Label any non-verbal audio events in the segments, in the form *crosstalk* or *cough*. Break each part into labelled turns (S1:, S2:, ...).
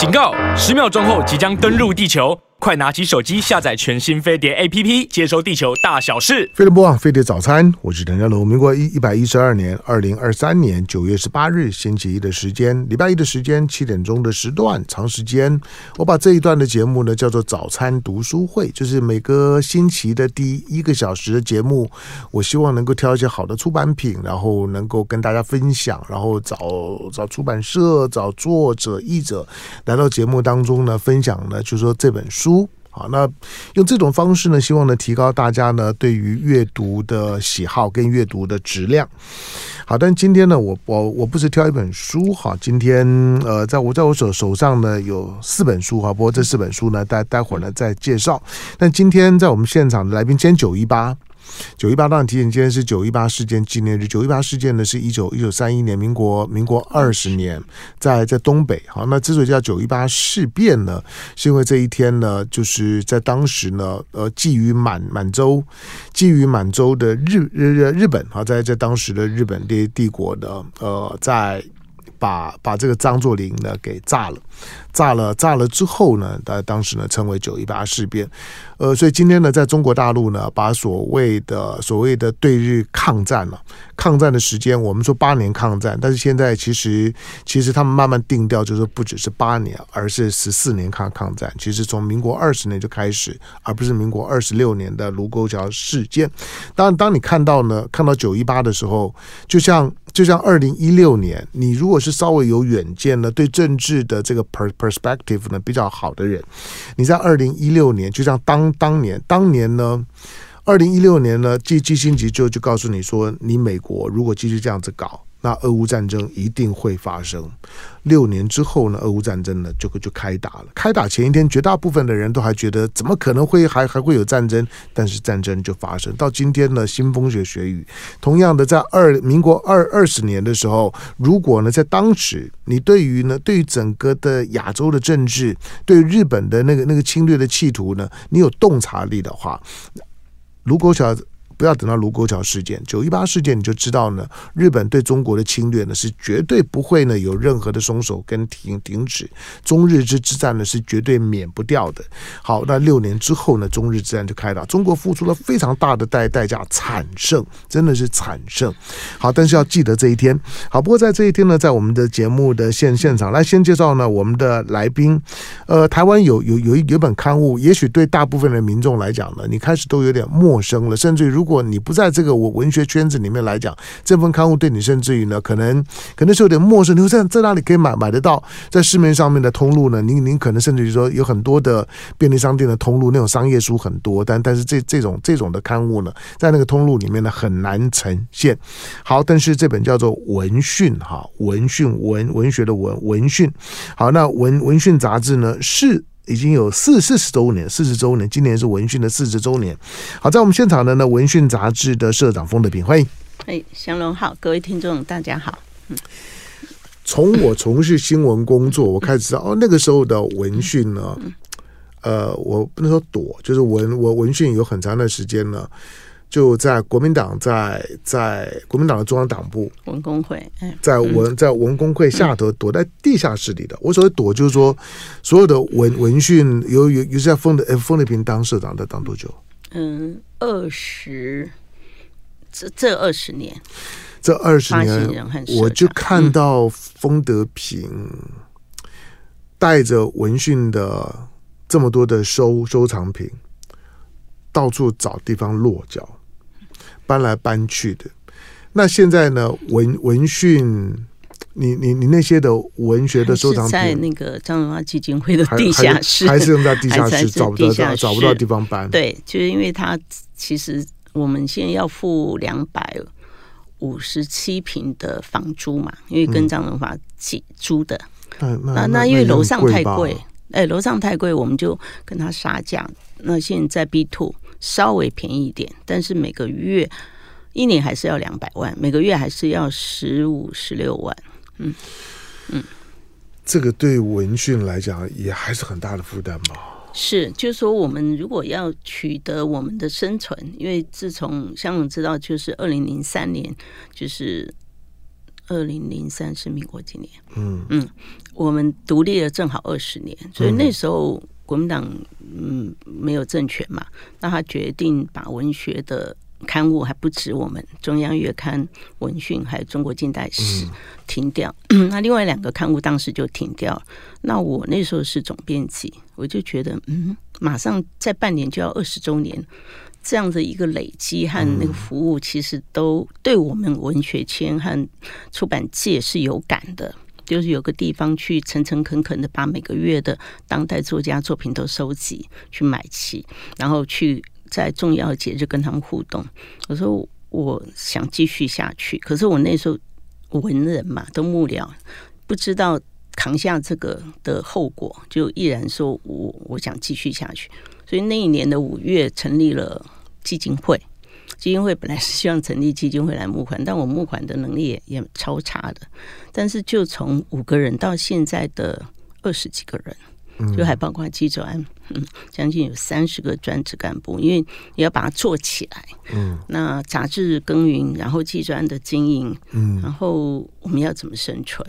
S1: 警告！十秒钟后即将登陆地球。快拿起手机下载全新飞碟 APP，接收地球大小事。
S2: 飞碟播报，飞碟早餐，我是陈家龙。民国一一百一十二年二零二三年九月十八日星期一的时间，礼拜一的时间七点钟的时段，长时间。我把这一段的节目呢叫做早餐读书会，就是每个星期的第一个小时的节目，我希望能够挑一些好的出版品，然后能够跟大家分享，然后找找出版社、找作者、译者来到节目当中呢分享呢，就是说这本书。书好，那用这种方式呢，希望呢提高大家呢对于阅读的喜好跟阅读的质量。好，但今天呢，我我我不是挑一本书哈，今天呃，在我在我手手上呢有四本书哈，不过这四本书呢待待会儿呢再介绍。但今天在我们现场的来宾，今天九一八。九一八当然提醒，今天是九一八事件纪念日。九一八事件呢，是一九一九三一年，民国民国二十年，在在东北。好，那之所以叫九一八事变呢，是因为这一天呢，就是在当时呢，呃，觊觎满满洲，觊觎满洲的日日日本啊，在在当时的日本帝帝国的呃，在把把这个张作霖呢给炸了。炸了，炸了之后呢，他当时呢称为九一八事变，呃，所以今天呢，在中国大陆呢，把所谓的所谓的对日抗战了，抗战的时间，我们说八年抗战，但是现在其实其实他们慢慢定调，就是不只是八年，而是十四年抗抗战，其实从民国二十年就开始，而不是民国二十六年的卢沟桥事件。当，当你看到呢，看到九一八的时候，就像就像二零一六年，你如果是稍微有远见呢，对政治的这个 per perspective 呢比较好的人，你在二零一六年，就像当当年当年呢，二零一六年呢，基基辛格就就告诉你说，你美国如果继续这样子搞。那俄乌战争一定会发生。六年之后呢，俄乌战争呢就就开打了。开打前一天，绝大部分的人都还觉得怎么可能会还还会有战争？但是战争就发生。到今天呢，腥风血雪雨。同样的，在二民国二二十年的时候，如果呢在当时，你对于呢对于整个的亚洲的政治，对日本的那个那个侵略的企图呢，你有洞察力的话，卢沟桥。不要等到卢沟桥事件、九一八事件，你就知道呢，日本对中国的侵略呢是绝对不会呢有任何的松手跟停停止，中日之之战呢是绝对免不掉的。好，那六年之后呢，中日之战就开打，中国付出了非常大的代代价，惨胜，真的是惨胜。好，但是要记得这一天。好，不过在这一天呢，在我们的节目的现现场来先介绍呢我们的来宾。呃，台湾有有有一有本刊物，也许对大部分的民众来讲呢，你开始都有点陌生了，甚至如果如如果你不在这个我文学圈子里面来讲，这份刊物对你甚至于呢，可能可能是有点陌生。你说在在哪里可以买买得到？在市面上面的通路呢？您您可能甚至于说有很多的便利商店的通路，那种商业书很多，但但是这这种这种的刊物呢，在那个通路里面呢很难呈现。好，但是这本叫做《文讯》哈，《文讯》文文学的文文讯。好，那文文讯杂志呢是。已经有四四十周年，四十周年，今年是文讯的四十周年。好，在我们现场的呢，文讯杂志的社长封德平，欢迎。
S3: 哎，祥龙好，各位听众大家好。嗯，
S2: 从我从事新闻工作，我开始知道哦，那个时候的文讯呢，呃，我不能说躲，就是文我文讯有很长的时间呢。就在国民党在在国民党的中央党部
S3: 文工会，
S2: 在文在文工会下头躲在地下室里的。我所谓躲，就是说所有的文文讯有有有在封的封德平当社长的当多久？
S3: 嗯，二十这这二十年，
S2: 这二十年我就看到封德平带着文讯的这么多的收收藏品，到处找地方落脚。搬来搬去的，那现在呢？文文讯，你你你那些的文学的收藏品，
S3: 在那个张荣华基金会的地下室，
S2: 还是用在地下室，找不到找不到地方搬。
S3: 对，就是因为他其实我们现在要付两百五十七平的房租嘛，因为跟张荣华起租的。嗯、那那那，那因为楼上太贵，哎，楼上太贵，我们就跟他杀价。那现在 B two。稍微便宜一点，但是每个月一年还是要两百万，每个月还是要十五十六万。嗯嗯，
S2: 这个对文讯来讲也还是很大的负担吧？
S3: 是，就是说我们如果要取得我们的生存，因为自从香港知道，就是二零零三年，就是二零零三是民国几年？嗯嗯，我们独立了正好二十年，所以那时候国民党嗯没有政权嘛，那他决定把文学的刊物还不止我们中央月刊文讯，还有中国近代史停掉。*clears throat* 那另外两个刊物当时就停掉。那我那时候是总编辑，我就觉得嗯，马上在半年就要二十周年，这样的一个累积和那个服务，其实都对我们文学圈和出版界是有感的。就是有个地方去诚诚恳恳的把每个月的当代作家作品都收集去买齐，然后去在重要节日跟他们互动。我说我想继续下去，可是我那时候文人嘛都幕僚，不知道扛下这个的后果，就毅然说我我想继续下去。所以那一年的五月成立了基金会。基金会本来是希望成立基金会来募款，但我募款的能力也也超差的。但是就从五个人到现在的二十几个人，就还包括机专，嗯，将近有三十个专职干部，因为你要把它做起来，嗯，那杂志耕耘，然后机专的经营，嗯，然后我们要怎么生存？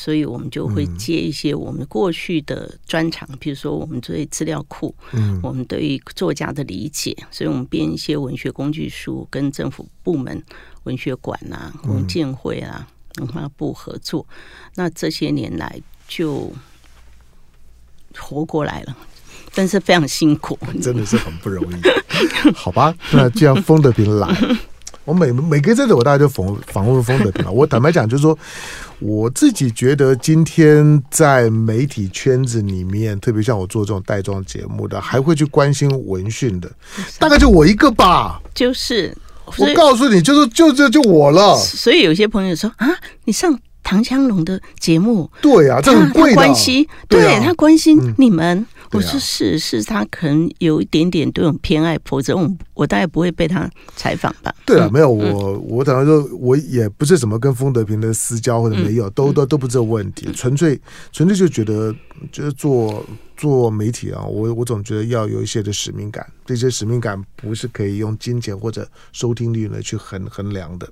S3: 所以我们就会接一些我们过去的专长，比如说我们对资料库，嗯，我们对于作家的理解，所以我们编一些文学工具书，跟政府部门、文学馆啊、文建会啊、文化部合作。那这些年来就活过来了，但是非常辛苦，*laughs*
S2: 真的是很不容易。好吧，那既然风德平来。我每每个在这，我大概就访访问风德平了。我坦白讲，就是说，我自己觉得今天在媒体圈子里面，特别像我做这种带妆节目的，还会去关心文讯的，大概就我一个吧。
S3: 就是，
S2: 我告诉你，就是就就就我了。
S3: 所以有些朋友说啊，你上唐湘龙的节目，
S2: 对啊，这很贵的
S3: 关系，对，对啊，他关心你们。嗯我说是是，他可能有一点点对我们偏爱，否则我我大概不会被他采访吧。
S2: 对啊，没有我我等于说我也不是什么跟风德平的私交或者没有，都都都不是问题，纯粹纯粹就觉得就是做。做媒体啊，我我总觉得要有一些的使命感，这些使命感不是可以用金钱或者收听率呢去衡衡量的。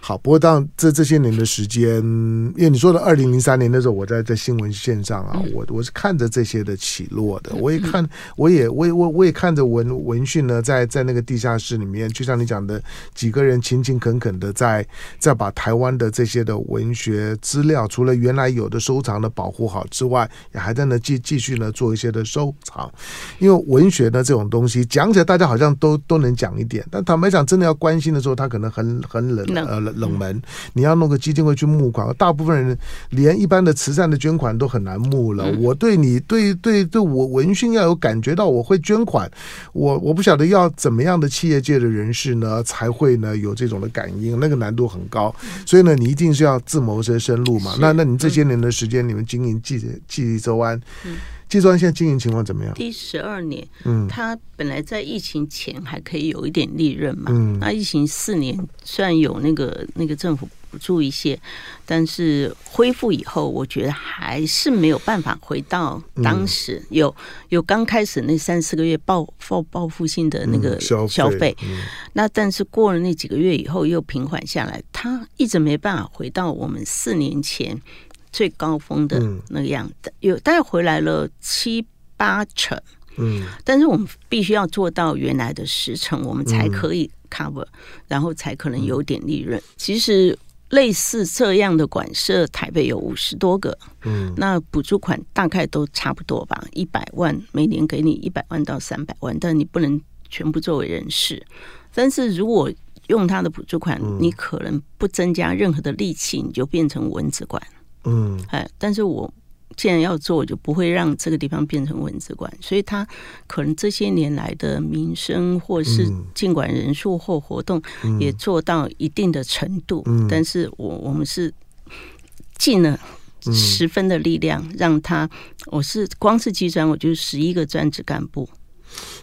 S2: 好，不过当这这些年的时间，因为你说的二零零三年的时候，我在在新闻线上啊，我我是看着这些的起落的，我也看，我也我也我我也看着文文讯呢，在在那个地下室里面，就像你讲的，几个人勤勤恳恳的在在把台湾的这些的文学资料，除了原来有的收藏的保护好之外，也还在那继继续呢。做一些的收藏，因为文学呢这种东西讲起来大家好像都都能讲一点，但坦白讲，真的要关心的时候，他可能很很冷呃冷冷门。你要弄个基金会去募款，大部分人连一般的慈善的捐款都很难募了。我对你对对对我文讯要有感觉到我会捐款，我我不晓得要怎么样的企业界的人士呢才会呢有这种的感应，那个难度很高。所以呢，你一定是要自谋生生路嘛。那那你这些年的时间，你们经营记记忆周刊。基专现在经营情况怎么样？
S3: 第十二年，嗯，它本来在疫情前还可以有一点利润嘛，嗯，那疫情四年虽然有那个那个政府补助一些，但是恢复以后，我觉得还是没有办法回到当时有有刚开始那三四个月报报报复性的那个消费，那但是过了那几个月以后又平缓下来，它一直没办法回到我们四年前。最高峰的那个样子，有大概回来了七八成，嗯，但是我们必须要做到原来的十成，我们才可以 cover，然后才可能有点利润。其实类似这样的馆舍，台北有五十多个，嗯，那补助款大概都差不多吧，一百万每年给你一百万到三百万，但你不能全部作为人事。但是如果用他的补助款，你可能不增加任何的力气，你就变成蚊子馆。嗯，哎，但是我既然要做，我就不会让这个地方变成文字馆，所以他可能这些年来的民生或是尽管人数或活动也做到一定的程度，嗯，但是我我们是尽了十分的力量让他，我是光是机专，我就十一个专职干部。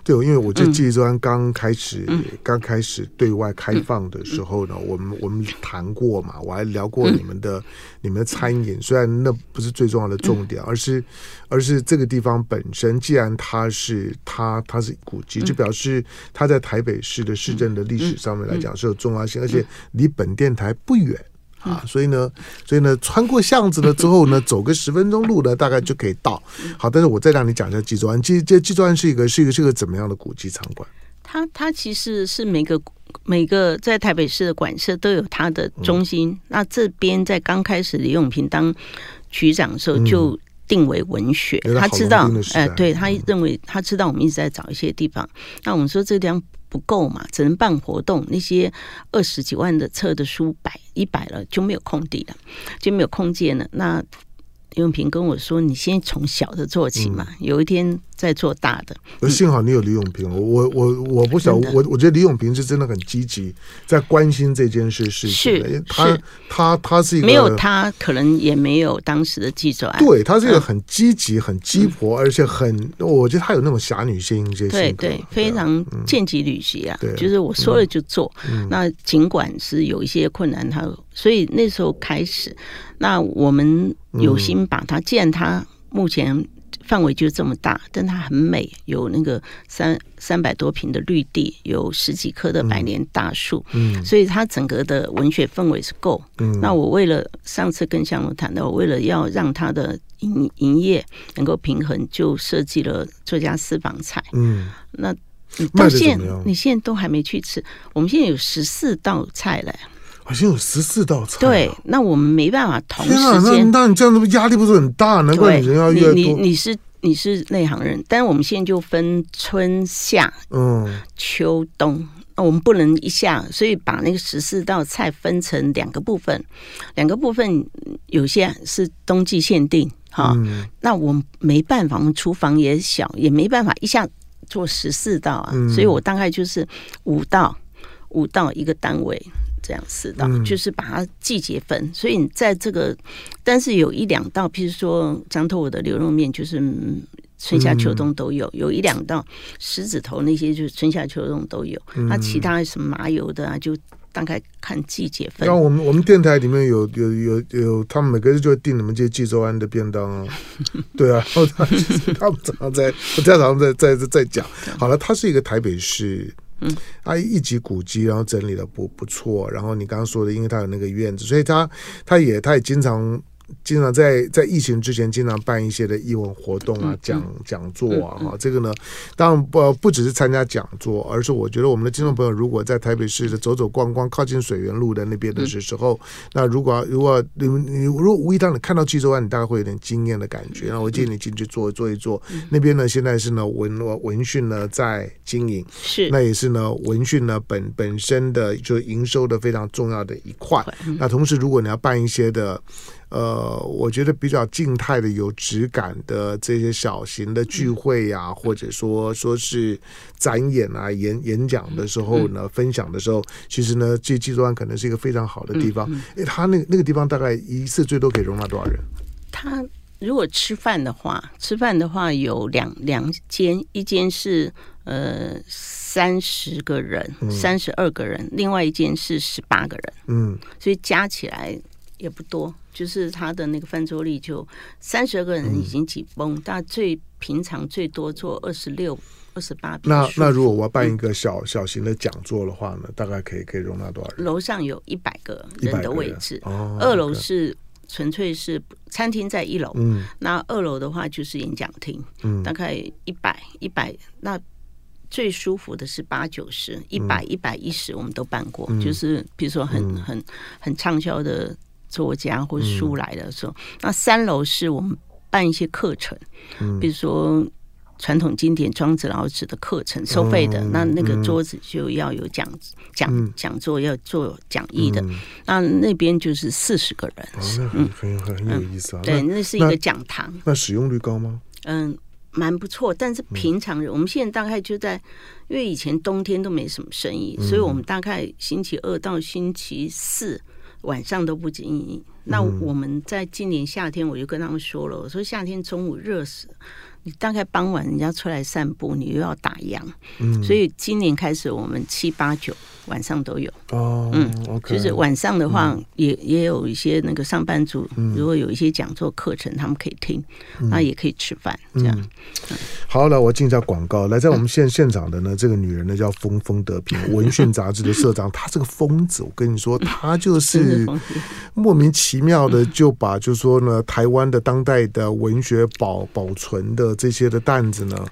S2: 对，因为我这记忆专刚开始、嗯、刚开始对外开放的时候呢，嗯、我们我们谈过嘛，我还聊过你们的、嗯、你们的餐饮，虽然那不是最重要的重点，而是而是这个地方本身，既然它是它它是古迹，就表示它在台北市的市政的历史上面来讲是有重要性，而且离本电台不远。啊，所以呢，所以呢，穿过巷子了之后呢，走个十分钟路呢，大概就可以到。好，但是我再让你讲一下济州庵。纪这纪州湾是一个是一个是一个怎么样的古迹场馆？
S3: 它它其实是每个每个在台北市的馆舍都有它的中心。嗯、那这边在刚开始李永平当局长的时候就定为文学，嗯、他知道，哎、呃，对他认为他知道我们一直在找一些地方。嗯、那我们说这个地方。不够嘛，只能办活动。那些二十几万的册的书摆一摆了，就没有空地了，就没有空间了。那永平跟我说：“你先从小的做起嘛，嗯、有一天。”在做大的，
S2: 幸好你有李永平。我我我不晓我我觉得李永平是真的很积极，在关心这件事事情。是，他他他是一个
S3: 没有他，可能也没有当时的记者。
S2: 对，他是一个很积极、很鸡婆，而且很，我觉得他有那种侠女心，这些
S3: 对对，非常见机履机啊。就是我说了就做。那尽管是有一些困难，他所以那时候开始，那我们有心把他，既然他目前。范围就这么大，但它很美，有那个三三百多平的绿地，有十几棵的百年大树，嗯，所以它整个的文学氛围是够。嗯，那我为了上次跟向龙谈到，我为了要让它的营营业能够平衡，就设计了作家私房菜。嗯，那你到现在你现在都还没去吃，我们现在有十四道菜嘞。
S2: 好像有十四道菜，
S3: 对，那我们没办法同时间。
S2: 那那你这样子压力不是很大？难怪你人要越多。
S3: 你你你是你是内行人，但是我们现在就分春夏、嗯、秋冬，那我们不能一下，所以把那个十四道菜分成两个部分，两个部分有些是冬季限定，哈，嗯、那我们没办法，我们厨房也小，也没办法一下做十四道啊，嗯、所以我大概就是五道，五道一个单位。这样四道，嗯、就是把它季节分，所以你在这个，但是有一两道，譬如说张头我的牛肉面，就是春夏秋冬都有；嗯、有一两道狮子头那些，就是春夏秋冬都有。那、嗯、其他什么麻油的啊，就大概看季节分。
S2: 那我们我们电台里面有有有有，他们每个月就会订你们这些纪州安的便当啊。*laughs* 对啊，他们早上在，我早上在在在讲。好了，它是一个台北市。嗯，他一级古迹，然后整理的不不错，然后你刚刚说的，因为他有那个院子，所以他他也他也经常。经常在在疫情之前，经常办一些的艺文活动啊，讲讲座啊，哈，这个呢，当然不不只是参加讲座，而是我觉得我们的听众朋友如果在台北市的走走逛逛，靠近水源路的那边的时候，那如果如果你你如果无意当你看到济州湾，你大概会有点惊艳的感觉。那我建议你进去坐坐一坐。那边呢，现在是呢文文讯呢在经营，是那也是呢文讯呢本本身的就营收的非常重要的一块。那同时，如果你要办一些的。呃，我觉得比较静态的、有质感的这些小型的聚会呀、啊，或者说说是展演啊、演演讲的时候呢，分享的时候，其实呢，这纪州庵可能是一个非常好的地方。哎，他那个那个地方大概一次最多可以容纳多少人？
S3: 他如果吃饭的话，吃饭的话有两两间，一间是呃三十个人，三十二个人，另外一间是十八个人。嗯，所以加起来。也不多，就是他的那个翻桌率就三十二个人已经紧绷，嗯、但最平常最多坐二十六、二十八。
S2: 那那如果我要办一个小、嗯、小型的讲座的话呢，大概可以可以容纳多少人？
S3: 楼上有一百个人的位置，哦、二楼是纯粹是餐厅在一楼，嗯，那二楼的话就是演讲厅，嗯，大概一百一百，那最舒服的是八九十，一百一百一十我们都办过，嗯、就是比如说很、嗯、很很畅销的。作家或书来的时候，嗯、那三楼是我们办一些课程，嗯、比如说传统经典庄子、老子的课程，收费的。嗯、那那个桌子就要有讲讲讲座，要做讲义的。嗯、那那边就是四十个人，
S2: 哦、那很很很有意思啊。
S3: 对，那是一个讲堂。
S2: 那使用率高吗？
S3: 嗯，蛮不错。但是平常人，嗯、我们现在大概就在，因为以前冬天都没什么生意，嗯、所以我们大概星期二到星期四。晚上都不经营。那我们在今年夏天，我就跟他们说了，我说夏天中午热死，你大概傍晚人家出来散步，你又要打烊。嗯，所以今年开始，我们七八九晚上都有。哦，嗯，okay, 就是晚上的话也，也也有一些那个上班族，如果有一些讲座课程，他们可以听，那也可以吃饭，这样。
S2: 好了，我进一下广告。来，在我们现现场的呢，这个女人呢叫风风德平，*laughs* 文讯杂志的社长。她是个疯子，我跟你说，她 *laughs* 就是莫名其妙的就把，就是说呢，台湾的当代的文学保保存的这些的担子呢。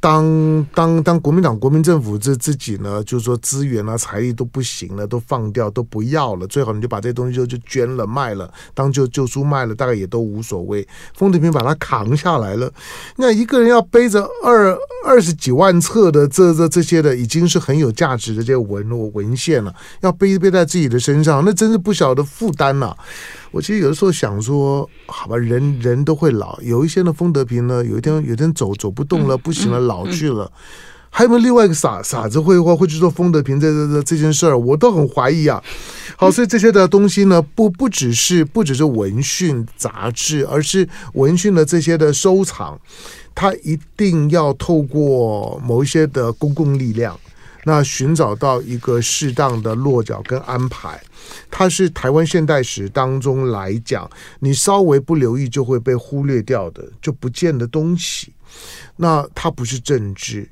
S2: 当当当国民党国民政府这自己呢，就是说资源啊财力都不行了，都放掉都不要了，最好你就把这些东西就就捐了卖了，当旧旧书卖了，大概也都无所谓。封德平把它扛下来了，那一个人要背着二二十几万册的这这这些的，已经是很有价值的这些文文献了，要背背在自己的身上，那真是不小的负担呐。我其实有的时候想说，好吧，人人都会老，有一些呢，丰德平呢，有一天有一天走走不动了，不行了，老去了，还有没有另外一个傻傻子会会会去做丰德平这这这这件事儿？我都很怀疑啊。好，所以这些的东西呢，不不只是不只是文讯杂志，而是文讯的这些的收藏，它一定要透过某一些的公共力量。那寻找到一个适当的落脚跟安排，它是台湾现代史当中来讲，你稍微不留意就会被忽略掉的，就不见的东西。那它不是政治。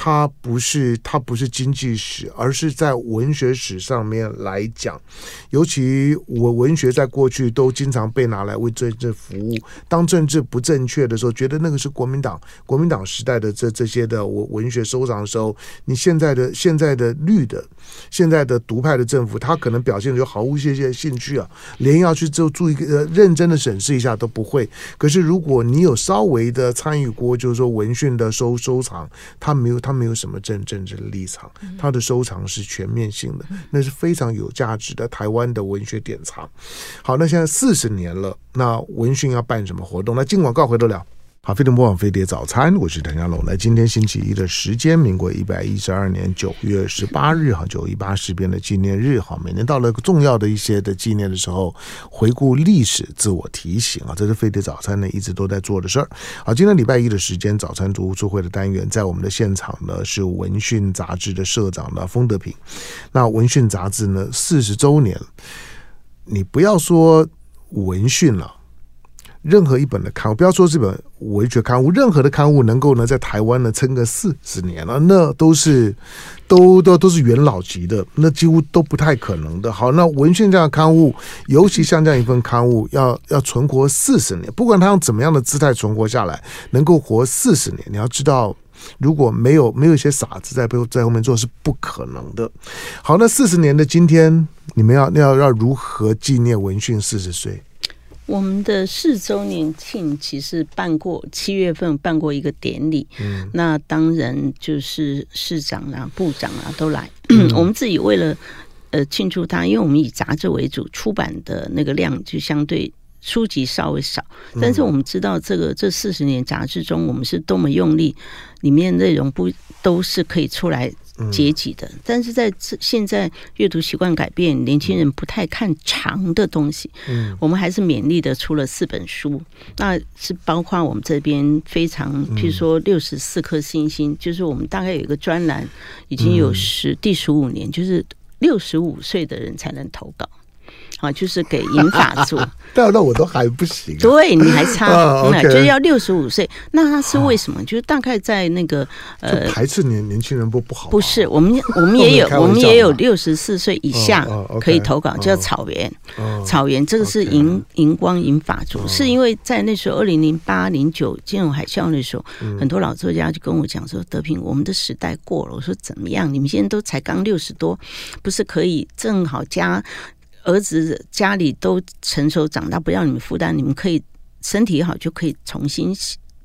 S2: 它不是，它不是经济史，而是在文学史上面来讲，尤其我文学在过去都经常被拿来为政治服务。当政治不正确的时候，觉得那个是国民党国民党时代的这这些的文文学收藏的时候，你现在的现在的绿的现在的独派的政府，他可能表现就毫无些些兴趣啊，连要去做做一个呃认真的审视一下都不会。可是如果你有稍微的参与过，就是说文讯的收收藏，他没有。他没有什么政政治的立场，他的收藏是全面性的，那是非常有价值的台湾的文学典藏。好，那现在四十年了，那文讯要办什么活动？那进广告回头聊。好，飞碟播放飞碟早餐，我是谭家龙。来，今天星期一的时间，民国一百一十二年九月十八日，哈，九一八事变的纪念日，哈，每年到了重要的一些的纪念的时候，回顾历史，自我提醒啊，这是飞碟早餐呢一直都在做的事儿。好，今天礼拜一的时间，早餐读书会的单元，在我们的现场呢是文讯杂志的社长呢封德平。那文讯杂志呢四十周年，你不要说文讯了。任何一本的刊物，不要说这本文学刊物，任何的刊物能够呢在台湾呢撑个四十年了，那都是都都都是元老级的，那几乎都不太可能的。好，那文讯这样的刊物，尤其像这样一份刊物，要要存活四十年，不管它用怎么样的姿态存活下来，能够活四十年，你要知道，如果没有没有一些傻子在背后在后面做，是不可能的。好，那四十年的今天，你们要要要如何纪念文讯四十岁？
S3: 我们的四周年庆其实办过七月份办过一个典礼，嗯，那当然就是市长啊、部长啊都来。嗯、*clears throat* 我们自己为了呃庆祝他，因为我们以杂志为主，出版的那个量就相对书籍稍微少，但是我们知道这个这四十年杂志中，我们是多么用力，里面内容不都是可以出来。阶级的，但是在现在阅读习惯改变，年轻人不太看长的东西。嗯，我们还是勉励的出了四本书，那是包括我们这边非常，譬如说六十四颗星星，就是我们大概有一个专栏，已经有十第十五年，就是六十五岁的人才能投稿。啊，就是给银发族，*laughs*
S2: 到那我都还不行，啊。
S3: 对，你还差，就是要六十五岁。那他是为什么？就是大概在那个呃，
S2: 排斥年年轻人不不好。
S3: 不是，我们我们也有，*laughs* 我们也有六十四岁以下可以投稿，叫草原。草原这个是银银光银发族，是因为在那时候二零零八零九金融海啸那时候，很多老作家就跟我讲说：“德平，我们的时代过了。”我说：“怎么样？你们现在都才刚六十多，不是可以正好加？”儿子家里都成熟长大，不要你们负担，你们可以身体好就可以重新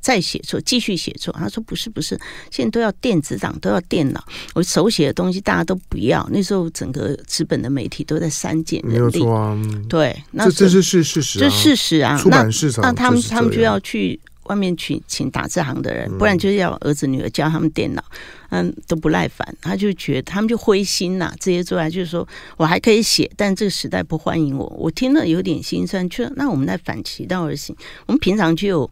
S3: 再写作，继续写作。他说不是不是，现在都要电子档，都要电脑，我手写的东西大家都不要。那时候整个纸本的媒体都在删减人力，啊、对，那
S2: 这这是是事实、啊，
S3: 这事实啊。
S2: 出版市场
S3: 那那他们他们就要去。外面去请打字行的人，不然就是要儿子女儿教他们电脑，嗯，都不耐烦，他就觉得他们就灰心呐。这些作家就是说我还可以写，但这个时代不欢迎我，我听了有点心酸。就那我们来反其道而行，我们平常就有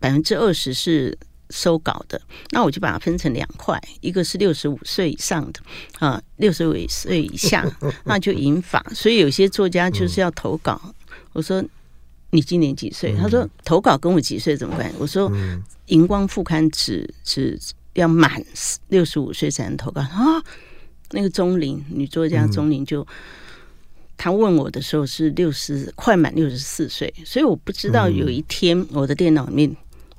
S3: 百分之二十是收稿的，那我就把它分成两块，一个是六十五岁以上的啊，六十五岁以下，*laughs* 那就引法。所以有些作家就是要投稿，我说。你今年几岁？”他说：“投稿跟我几岁怎么办？”我说：“荧光副刊只只要满六十五岁才能投稿。”啊，那个钟玲女作家钟玲就。他问我的时候是六十快满六十四岁，所以我不知道有一天我的电脑里面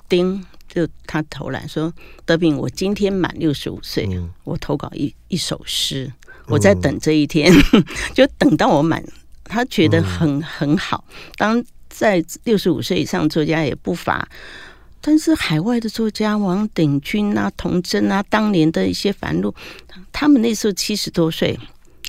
S3: 叮，就他投来说：“德炳，我今天满六十五岁，我投稿一一首诗，我在等这一天，*laughs* 就等到我满。”他觉得很很好。当在六十五岁以上作家也不乏，但是海外的作家王鼎钧啊、童真啊，当年的一些繁露，他们那时候七十多岁。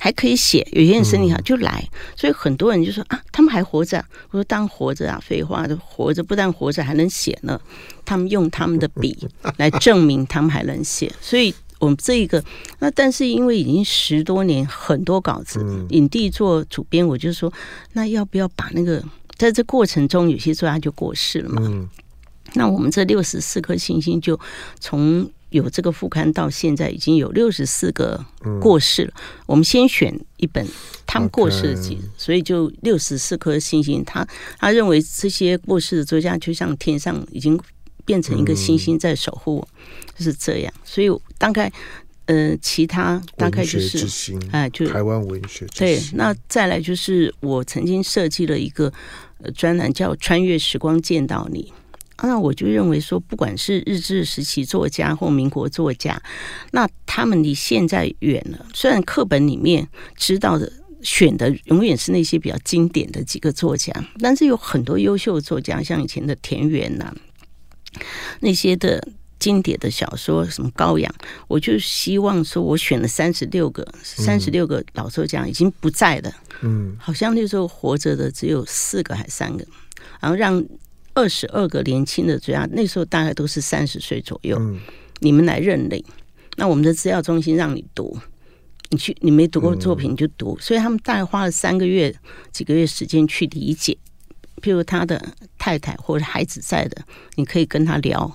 S3: 还可以写，有些人身体好就来，所以很多人就说啊，他们还活着。我说当活着啊，废话，都活着不但活着还能写呢。他们用他们的笔来证明他们还能写，*laughs* 所以我们这一个那但是因为已经十多年，很多稿子，影帝做主编，我就说那要不要把那个在这过程中有些作家就过世了嘛？嗯那我们这六十四颗星星就从。有这个副刊到现在已经有六十四个过世了。嗯、我们先选一本他们过世的集.所以就六十四颗星星。他他认为这些过世的作家就像天上已经变成一个星星在守护我，嗯、就是这样。所以大概呃，其他大概就是哎，就
S2: 台湾文学
S3: 对。那再来就是我曾经设计了一个专栏，叫《穿越时光见到你》。那我就认为说，不管是日治时期作家或民国作家，那他们离现在远了。虽然课本里面知道的选的永远是那些比较经典的几个作家，但是有很多优秀的作家，像以前的田园呐、那些的经典的小说，什么高阳，我就希望说，我选了三十六个，三十六个老作家已经不在了，嗯，好像那时候活着的只有四个还三个，然后让。二十二个年轻的作家，那时候大概都是三十岁左右。嗯、你们来认领，那我们的资料中心让你读，你去，你没读过作品就读。嗯、所以他们大概花了三个月、几个月时间去理解。譬如他的太太或者孩子在的，你可以跟他聊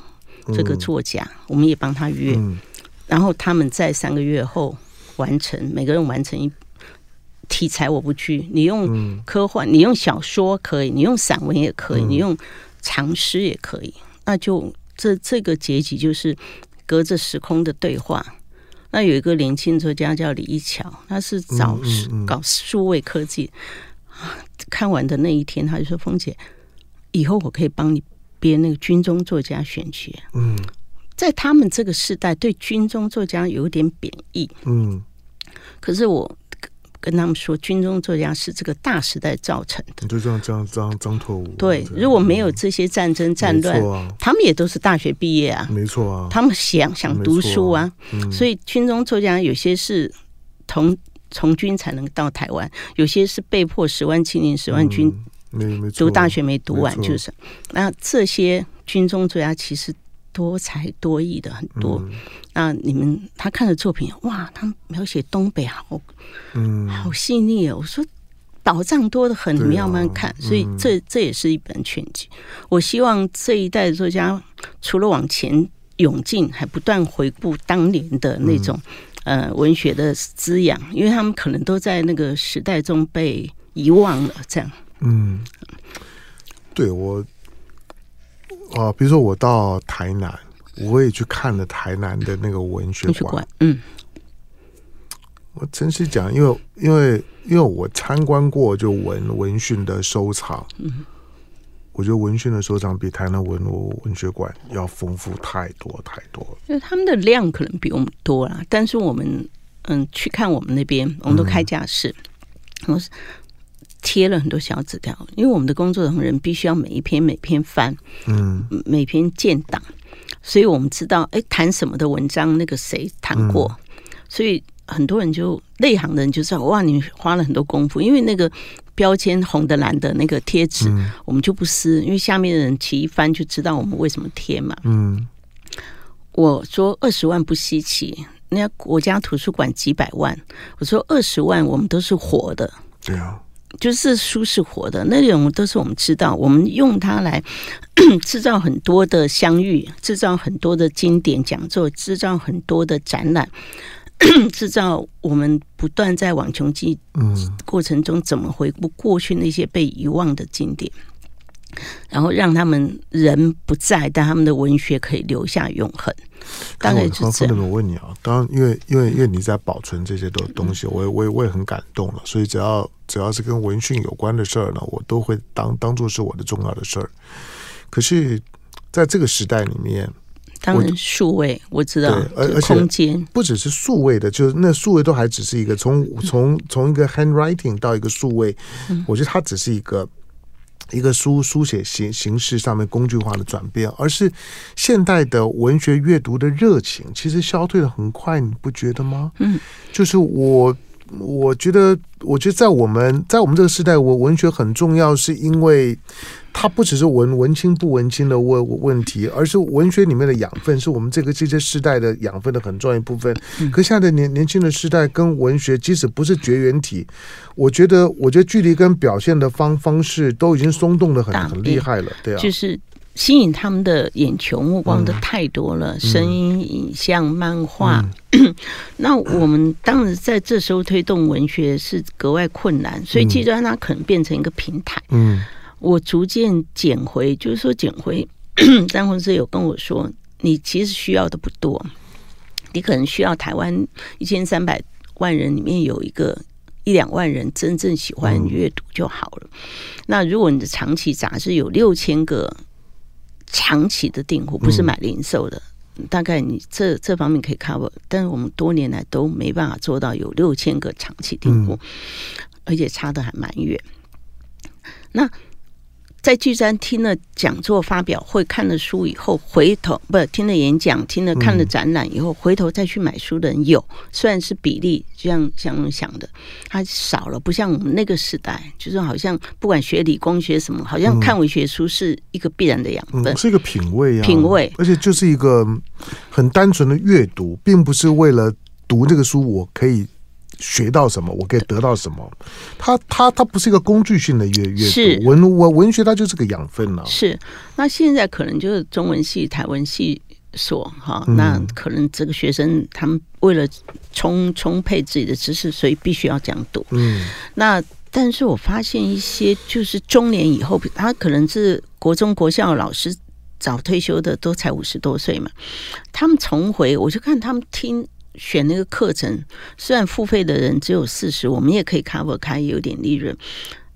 S3: 这个作家，嗯、我们也帮他约。嗯、然后他们在三个月后完成，每个人完成一。题材我不拘，你用科幻，嗯、你用小说可以，你用散文也可以，嗯、你用长诗也可以。那就这这个结局就是隔着时空的对话。那有一个年轻作家叫李一桥，他是找搞数位科技。看完的那一天，他就说：“凤姐，以后我可以帮你编那个军中作家选集。”嗯，在他们这个时代，对军中作家有点贬义。嗯，可是我。跟他们说，军中作家是这个大时代造成的。
S2: 就这样，这样，这样，张。
S3: 对，如果没有这些战争战乱，啊、他们也都是大学毕业啊。
S2: 没错啊。
S3: 他们想想读书啊，啊嗯、所以军中作家有些是从从军才能到台湾，有些是被迫十万青年十万军，
S2: 没
S3: 读大学没读完，就是。那这些军中作家其实。多才多艺的很多，嗯、那你们他看的作品哇，他描写东北好，嗯，好细腻哦。我说宝藏多的很，你们要慢慢看。啊、所以这这也是一本全集。嗯、我希望这一代的作家除了往前涌进，还不断回顾当年的那种、嗯、呃文学的滋养，因为他们可能都在那个时代中被遗忘了。这样，嗯，
S2: 对我。啊，比如说我到台南，我也去看了台南的那个文学馆。嗯，我真是讲，因为因为因为我参观过就文文讯的收藏，嗯，我觉得文讯的收藏比台南文物文学馆要丰富太多太多了。
S3: 因为他们的量可能比我们多啦，但是我们嗯去看我们那边，我们都开架式，我是。贴了很多小纸条，因为我们的工作同仁必须要每一篇每篇翻，嗯，每篇建档，所以我们知道，哎，谈什么的文章，那个谁谈过，嗯、所以很多人就内行的人就知道，哇，你花了很多功夫，因为那个标签红的蓝的那个贴纸，嗯、我们就不撕，因为下面的人起一翻就知道我们为什么贴嘛。嗯，我说二十万不稀奇，人家国家图书馆几百万，我说二十万我们都是活的，
S2: 对啊。
S3: 就是书是活的，那种都是我们知道，我们用它来 *coughs* 制造很多的相遇，制造很多的经典讲座，制造很多的展览，*coughs* 制造我们不断在网穷记过程中怎么回顾过去那些被遗忘的经典。然后让他们人不在，但他们的文学可以留下永恒。大概就这样。
S2: 我问你啊，当然，因为因为因为你在保存这些的东西，我也我也我也很感动了。所以只要只要是跟文讯有关的事儿呢，我都会当当做是我的重要的事儿。可是，在这个时代里面。
S3: 当然，数位我知道，而空间
S2: 不只是数位的，就是那数位都还只是一个从从从一个 handwriting 到一个数位，嗯、我觉得它只是一个一个书书写形形式上面工具化的转变，而是现代的文学阅读的热情其实消退的很快，你不觉得吗？嗯，就是我我觉得，我觉得在我们在我们这个时代，我文学很重要，是因为。它不只是文文青不文青的问问题，而是文学里面的养分，是我们这个这些世代的养分的很重要一部分。可现在的年年轻的时代跟文学，即使不是绝缘体，我觉得，我觉得距离跟表现的方方式都已经松动的很很厉害了，对啊，
S3: 就是吸引他们的眼球目光的太多了，嗯、声音、影像、漫画。嗯、*coughs* 那我们当然在这时候推动文学是格外困难，所以记得它可能变成一个平台。嗯。我逐渐捡回，就是说捡回。*coughs* 张宏志有跟我说，你其实需要的不多，你可能需要台湾一千三百万人里面有一个一两万人真正喜欢阅读就好了。嗯、那如果你的长期杂志有六千个长期的订货，不是买零售的，嗯、大概你这这方面可以 cover。但是我们多年来都没办法做到有六千个长期订货，嗯、而且差的还蛮远。那在聚山听了讲座发表会、看了书以后，回头不听了演讲、听了看了展览以后，回头再去买书的人有，虽然是比例就像像想的，它少了，不像我们那个时代，就是好像不管学理工学什么，好像看文学书是一个必然的养分，
S2: 是一个品味啊，
S3: 品味，
S2: 而且就是一个很单纯的阅读，并不是为了读这个书，我可以。学到什么，我可以得到什么？它它它不是一个工具性的阅阅读，文文文学它就是个养分了、啊。
S3: 是，那现在可能就是中文系、台文系所哈，那可能这个学生他们为了充充沛自己的知识，所以必须要这样读。嗯，那但是我发现一些就是中年以后，他可能是国中国校老师早退休的，都才五十多岁嘛，他们重回，我就看他们听。选那个课程，虽然付费的人只有四十，我们也可以 cover 开有点利润。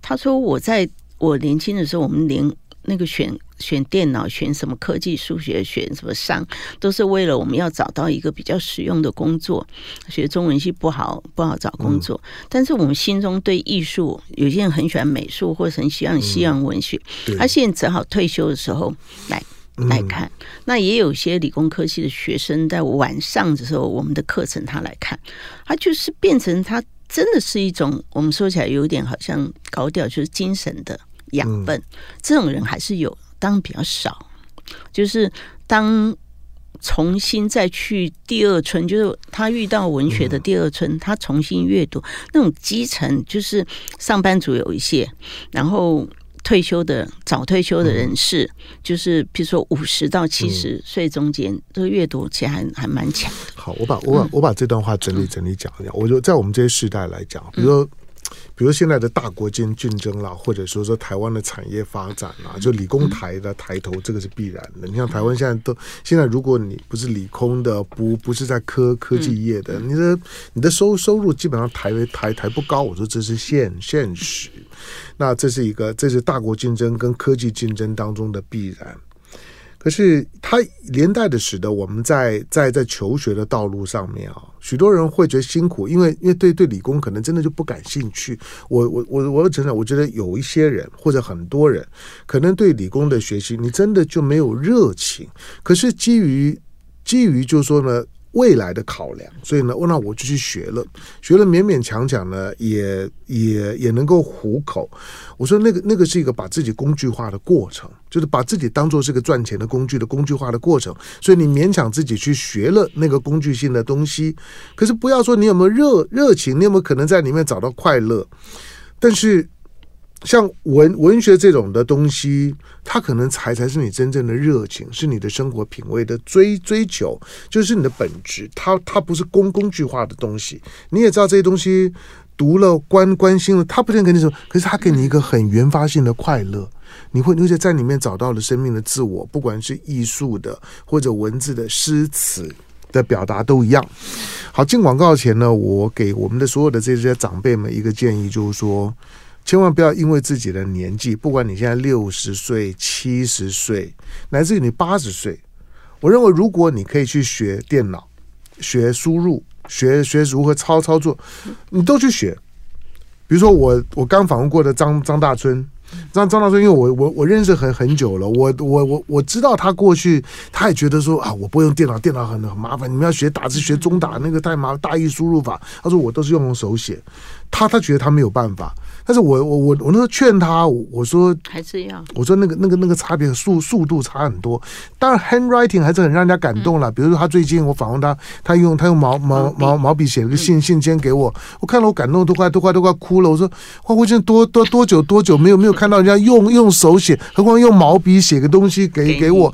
S3: 他说我在我年轻的时候，我们连那个选选电脑、选什么科技、数学、选什么商，都是为了我们要找到一个比较实用的工作。学中文系不好不好找工作，嗯、但是我们心中对艺术，有些人很喜欢美术，或者很喜欢西洋文学。嗯、他现在只好退休的时候来。来看，嗯、那也有些理工科系的学生在晚上的时候，我们的课程他来看，他就是变成他真的是一种我们说起来有点好像高调，就是精神的养分。嗯、这种人还是有，当然比较少。就是当重新再去第二春，就是他遇到文学的第二春，他重新阅读那种基层，就是上班族有一些，然后。退休的早退休的人士，嗯、就是比如说五十到七十岁中间，嗯、这个阅读其实还还蛮强。
S2: 好，我把我把我把这段话整理整理讲一讲。嗯、我就在我们这些世代来讲，比如说。嗯比如现在的大国间竞争啦，或者说说台湾的产业发展啦，就理工台的抬头，这个是必然的。你像台湾现在都现在，如果你不是理工的，不不是在科科技业的，你的你的收收入基本上抬抬抬不高。我说这是现现实，那这是一个这是大国竞争跟科技竞争当中的必然。可是它连带的使得我们在在在求学的道路上面啊，许多人会觉得辛苦，因为因为对对理工可能真的就不感兴趣。我我我我承认，我觉得有一些人或者很多人，可能对理工的学习你真的就没有热情。可是基于基于就是说呢。未来的考量，所以呢，那我就去学了，学了勉勉强强呢，也也也能够糊口。我说那个那个是一个把自己工具化的过程，就是把自己当做是个赚钱的工具的工具化的过程。所以你勉强自己去学了那个工具性的东西，可是不要说你有没有热热情，你有没有可能在里面找到快乐，但是。像文文学这种的东西，它可能才才是你真正的热情，是你的生活品味的追追求，就是你的本质。它它不是工工具化的东西。你也知道这些东西读了关关心了，它不能给你什么，可是它给你一个很原发性的快乐。你会你会在里面找到了生命的自我，不管是艺术的或者文字的诗词的表达都一样。好，进广告前呢，我给我们的所有的这些长辈们一个建议，就是说，千万不要因为自己的年纪，不管你现在六十岁、七十岁，乃至于你八十岁，我认为如果你可以去学电脑、学输入、学学如何操操作，你都去学。比如说我我刚访问过的张张大春。张张大春，因为我我我认识很很久了，我我我我知道他过去，他也觉得说啊，我不会用电脑，电脑很很麻烦，你们要学打字学中打那个太麻，大意输入法，他说我都是用手写，他他觉得他没有办法。但是我我我我那时候劝他，我说还是要，我说那个那个那个差别速速度差很多。当然，handwriting 还是很让人家感动了。比如说他最近我访问他，他用他用毛毛毛毛笔写了个信信笺给我，我看了我感动都快都快都快哭了。我说花国健多多多久多久没有没有看到人家用用手写，何况用毛笔写个东西给给我。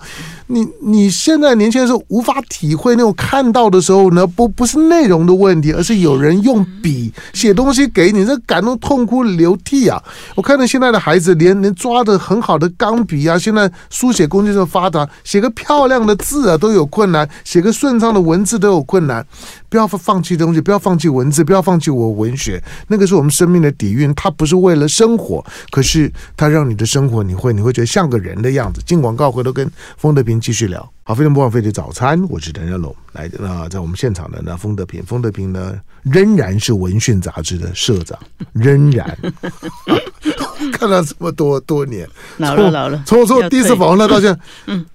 S2: 你你现在年轻人是无法体会那种看到的时候呢，不不是内容的问题，而是有人用笔写东西给你，这感动痛哭流涕啊！我看到现在的孩子连连抓的很好的钢笔啊，现在书写工具这么发达，写个漂亮的字啊都有困难，写个顺畅的文字都有困难。不要放弃东西，不要放弃文字，不要放弃我文学，那个是我们生命的底蕴。它不是为了生活，可是它让你的生活，你会你会觉得像个人的样子。进广告，回头跟风德平继续聊。好，非常不枉费的早餐，我是陈家龙。来，那在我们现场的那风德平，风德平呢仍然是文讯杂志的社长，仍然、啊、*laughs* 看了这么多多年，*laughs*
S3: 老了老了，
S2: 从从第一次访问他到现在，嗯。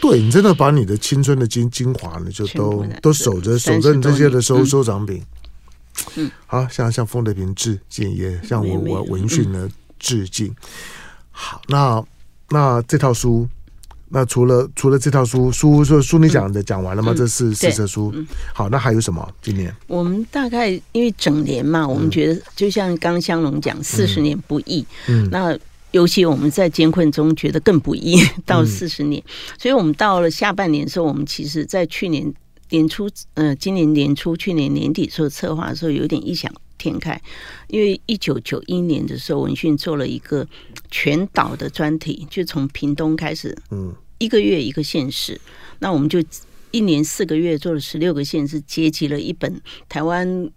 S2: 对，你真的把你的青春的精精华呢，就都都守着守着你这些的收收藏品。嗯，好，向向风德平致敬，也向我我文讯呢致敬。好，那那这套书，那除了除了这套书书说书你讲的讲完了吗？这是四册书。好，那还有什么？今年
S3: 我们大概因为整年嘛，我们觉得就像刚香龙讲，四十年不易。嗯，那。尤其我们在艰困中觉得更不易，*laughs* 到四十年，所以我们到了下半年的时候，我们其实，在去年年初，呃，今年年初，去年年底做策划的时候，有点异想天开，因为一九九一年的时候，文讯做了一个全岛的专题，就从屏东开始，嗯，一个月一个县市，那我们就一年四个月做了十六个县市，结集了一本台湾。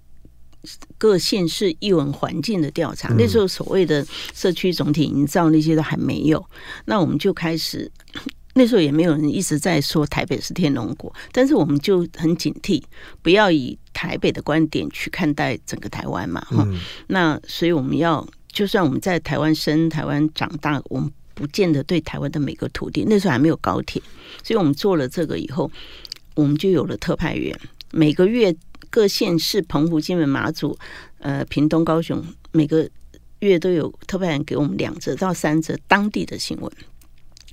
S3: 各县市艺文环境的调查，那时候所谓的社区总体营造那些都还没有，那我们就开始，*coughs* 那时候也没有人一直在说台北是天龙国，但是我们就很警惕，不要以台北的观点去看待整个台湾嘛，哈。那所以我们要，就算我们在台湾生、台湾长大，我们不见得对台湾的每个土地，那时候还没有高铁，所以我们做了这个以后，我们就有了特派员，每个月。各县市，澎湖、金门、马祖、呃，屏东、高雄，每个月都有特派员给我们两则到三则当地的新闻。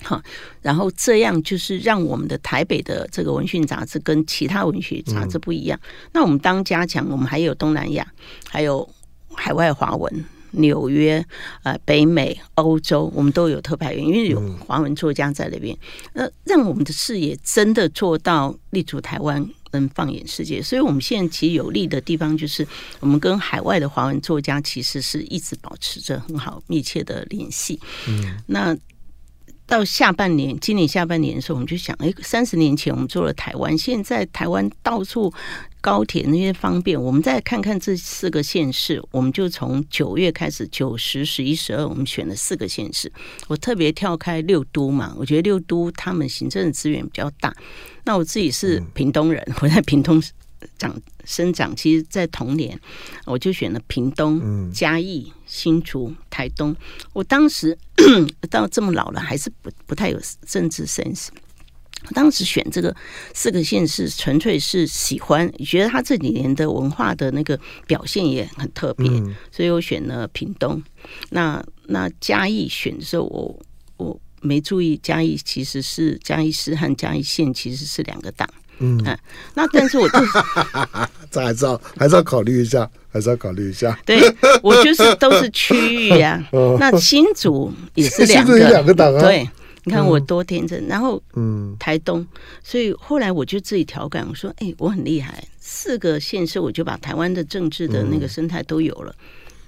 S3: 好，然后这样就是让我们的台北的这个文讯杂志跟其他文学杂志不一样。嗯、那我们当加强，我们还有东南亚，还有海外华文。纽约、呃，北美、欧洲，我们都有特派员，因为有华文作家在那边，那让我们的视野真的做到立足台湾，跟放眼世界。所以，我们现在其实有利的地方，就是我们跟海外的华文作家其实是一直保持着很好密切的联系。嗯，那。到下半年，今年下半年的时候，我们就想，哎，三十年前我们做了台湾，现在台湾到处高铁那些方便，我们再看看这四个县市，我们就从九月开始，九十、十一、十二，我们选了四个县市。我特别跳开六都嘛，我觉得六都他们行政资源比较大。那我自己是屏东人，我在屏东。长生长，其实，在童年我就选了屏东、嘉义、新竹、台东。我当时 *coughs* 到这么老了，还是不不太有政治 sense。当时选这个四个县市，纯粹是喜欢，觉得他这几年的文化的那个表现也很特别，所以我选了屏东。那那嘉义选的时候，我我没注意，嘉义其实是嘉义市和嘉义县其实是两个党。嗯，那但是我就 *laughs*
S2: 这还是要还是要考虑一下，还是要考虑一下。
S3: 对，我就是都是区域呀、啊。*laughs* 那新竹也是两个 *laughs*
S2: 两个党啊。
S3: 对，你看我多天真。然后嗯，台东，所以后来我就自己调侃，我说：“哎，我很厉害，四个县市我就把台湾的政治的那个生态都有了。”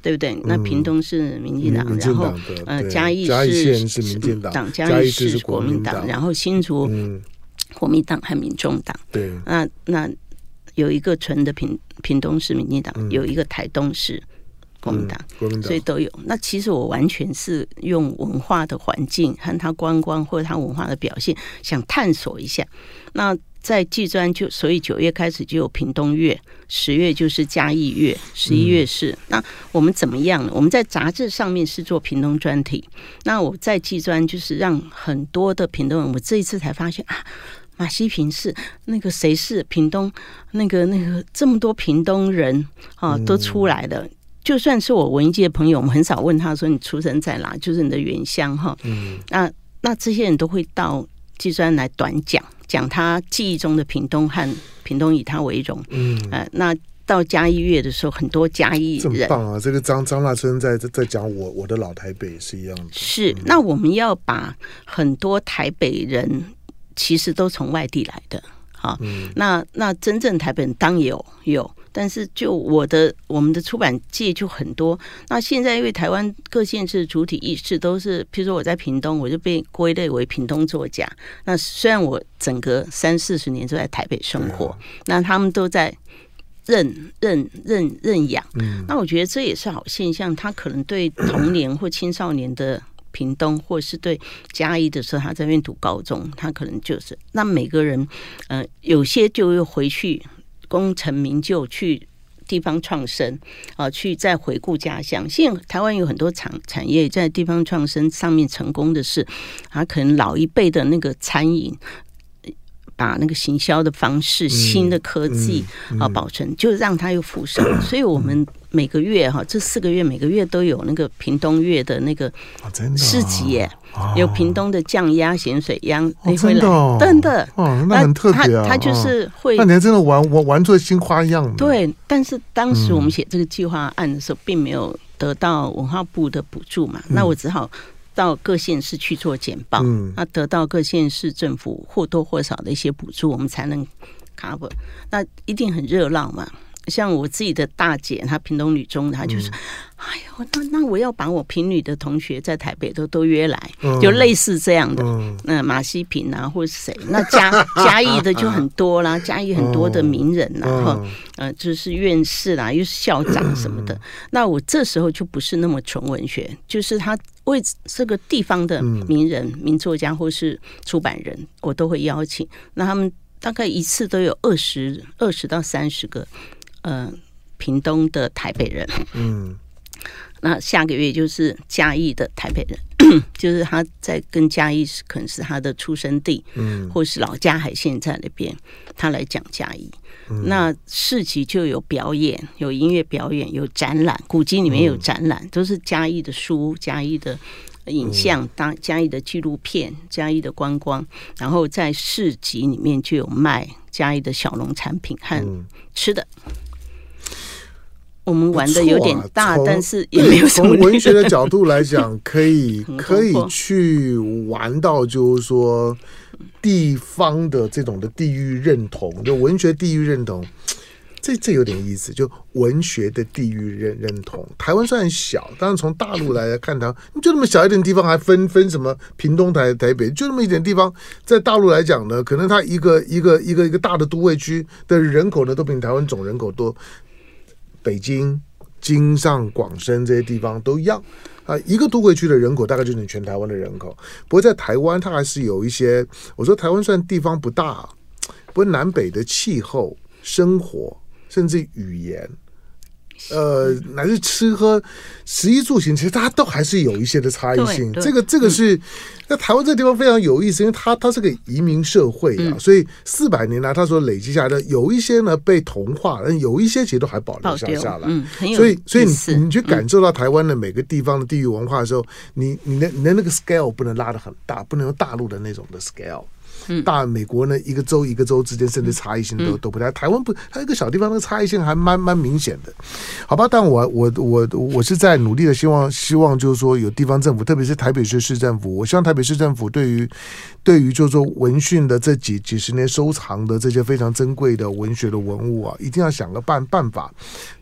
S3: 对不对？那屏东是民进党，
S2: 嗯、
S3: 然后呃嘉义是
S2: 是民进党，
S3: 嘉义市是国民党，然后新竹国民党和民众党。
S2: 对，
S3: 那那有一个纯的屏屏东市民进党，嗯、有一个台东市。国民党，国民党，所以都有。那其实我完全是用文化的环境和他观光或者他文化的表现，想探索一下。那在技专就，所以九月开始就有屏东月，十月就是嘉义月，十一月是。嗯、那我们怎么样呢？我们在杂志上面是做屏东专题。那我在技专就是让很多的屏东人，我这一次才发现啊，马西平是那个谁是屏东那个那个这么多屏东人啊都出来了。嗯就算是我文艺界的朋友，我们很少问他说，你出生在哪，就是你的原乡哈。嗯，那那这些人都会到技专来短讲，讲他记忆中的屏东和屏东以他为荣。嗯，呃，那到嘉义月的时候，很多嘉义人，这么
S2: 棒啊！这个张张大春在在讲我我的老台北是一样的。
S3: 是，那我们要把很多台北人其实都从外地来的，好，嗯，那那真正台北人当有有。但是，就我的我们的出版界就很多。那现在因为台湾各县市主体意识都是，譬如说我在屏东，我就被归类为屏东作家。那虽然我整个三四十年都在台北生活，那他们都在认认认认养。那我觉得这也是好现象。他可能对童年或青少年的屏东，或是对嘉义的时候，他在那边读高中，他可能就是那每个人，呃，有些就又回去。功成名就，去地方创生啊，去再回顾家乡。现在台湾有很多产产业在地方创生上面成功的是，啊，可能老一辈的那个餐饮，把那个行销的方式、新的科技啊保存，就让它又复生。所以我们。每个月哈，这四个月每个月都有那个屏东月的那个市集耶，有屏东的酱鸭、咸水鸭，你会来？真的
S2: 哦，那很特别啊。
S3: 他就是会，
S2: 那你还真的玩玩玩出新花样。
S3: 对，但是当时我们写这个计划案的时候，并没有得到文化部的补助嘛，那我只好到各县市去做简报，那得到各县市政府或多或少的一些补助，我们才能 cover。那一定很热闹嘛。像我自己的大姐，她屏东女中，她就说：“嗯、哎呦，那那我要把我平女的同学在台北都都约来，嗯、就类似这样的。嗯、那马西平啊，或者谁？那嘉 *laughs* 嘉义的就很多啦，嘉义很多的名人呐，然后呃，就是院士啦，又是校长什么的。嗯、那我这时候就不是那么纯文学，就是他为这个地方的名人、嗯、名作家或是出版人，我都会邀请。那他们大概一次都有二十二十到三十个。”呃，屏东的台北人，嗯，那下个月就是嘉义的台北人，*coughs* 就是他在跟嘉义是可能是他的出生地，嗯，或是老家还现在那边，他来讲嘉义。嗯、那市集就有表演，有音乐表演，有展览，古迹里面有展览，嗯、都是嘉义的书、嘉义的影像、当嘉义的纪录片、嘉义的观光，然后在市集里面就有卖嘉义的小农产品和吃的。我们玩的有点大，啊、但是也没有什么。*laughs*
S2: 从文学的角度来讲，可以 *laughs* 可以去玩到，就是说地方的这种的地域认同，就文学地域认同，这这有点意思。就文学的地域认认同，台湾虽然小，但是从大陆来看它，就那么小一点地方，还分分什么屏东台台北，就那么一点地方，在大陆来讲呢，可能它一个一个一个一个大的都会区的人口呢，都比台湾总人口多。北京、京上、广深这些地方都一样啊，一个都会区的人口大概就是你全台湾的人口。不过在台湾，它还是有一些。我说台湾算地方不大，不过南北的气候、生活，甚至语言。呃，乃至吃喝、食衣住行，其实它都还是有一些的差异性。这个这个是那台湾这个地方非常有意思，因为它它是个移民社会啊，嗯、所以四百年来它所累积下来的有一些呢被同化，但有一些其实都还保留下下来。嗯、所以所以你你去感受到台湾的每个地方的地域文化的时候，你你的你的那个 scale 不能拉的很大，不能用大陆的那种的 scale。大美国呢，一个州一个州之间甚至差异性都都不太。台湾不，它一个小地方，那个差异性还蛮蛮明显的，好吧？但我我我我是在努力的，希望希望就是说有地方政府，特别是台北市市政府，我希望台北市政府对于对于就是说文讯的这几几十年收藏的这些非常珍贵的文学的文物啊，一定要想个办办法。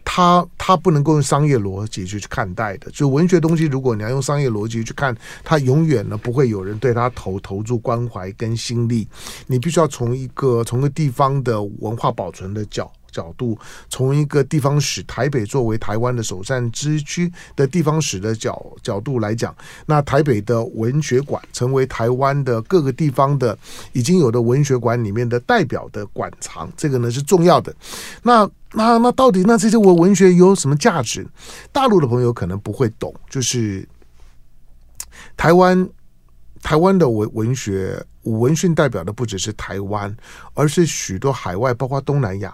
S2: 他他不能够用商业逻辑去去看待的，就文学东西，如果你要用商业逻辑去看，它永远呢不会有人对他投投注关怀跟心力。你必须要从一个从个地方的文化保存的角角度，从一个地方史，台北作为台湾的首善之区的地方史的角角度来讲，那台北的文学馆成为台湾的各个地方的已经有的文学馆里面的代表的馆藏，这个呢是重要的。那那那到底那这些文文学有什么价值？大陆的朋友可能不会懂，就是台湾台湾的文文学文讯代表的不只是台湾，而是许多海外，包括东南亚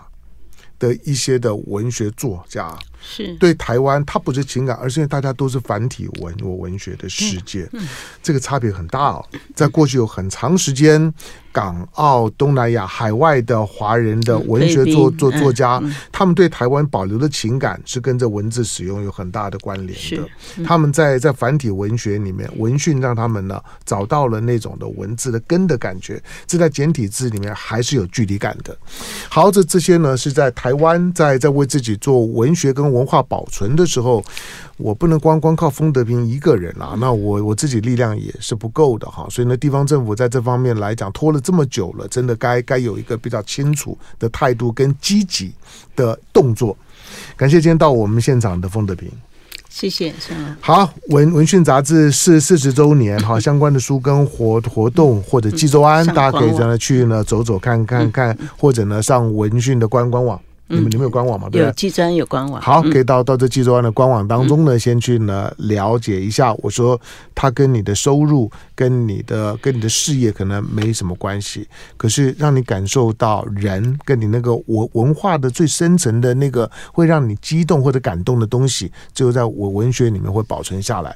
S2: 的一些的文学作家。
S3: 是
S2: 对台湾，它不是情感，而是因为大家都是繁体文我文学的世界，嗯嗯、这个差别很大哦。在过去有很长时间，港澳、东南亚、海外的华人的文学作作作家，他们对台湾保留的情感是跟这文字使用有很大的关联的。嗯、他们在在繁体文学里面，文讯让他们呢找到了那种的文字的根的感觉，这在简体字里面还是有距离感的。好，这这些呢是在台湾在在为自己做文学跟文化保存的时候，我不能光光靠封德平一个人啊，那我我自己力量也是不够的哈，所以呢，地方政府在这方面来讲拖了这么久了，真的该该有一个比较清楚的态度跟积极的动作。感谢今天到我们现场的冯德平，
S3: 谢谢。
S2: 好，文文讯杂志是四十周年 *laughs* 哈，相关的书跟活活动或者济州安，大家可以在那去呢走走看看看，或者呢上文讯的官官网。你们你们有官网吗？对？
S3: 有纪专有官网。
S2: 好，可以到到这纪州庵的官网当中呢，先去呢了解一下。我说，它跟你的收入、跟你的、跟你的事业可能没什么关系，可是让你感受到人跟你那个文文化的最深层的那个会让你激动或者感动的东西，只有在我文学里面会保存下来。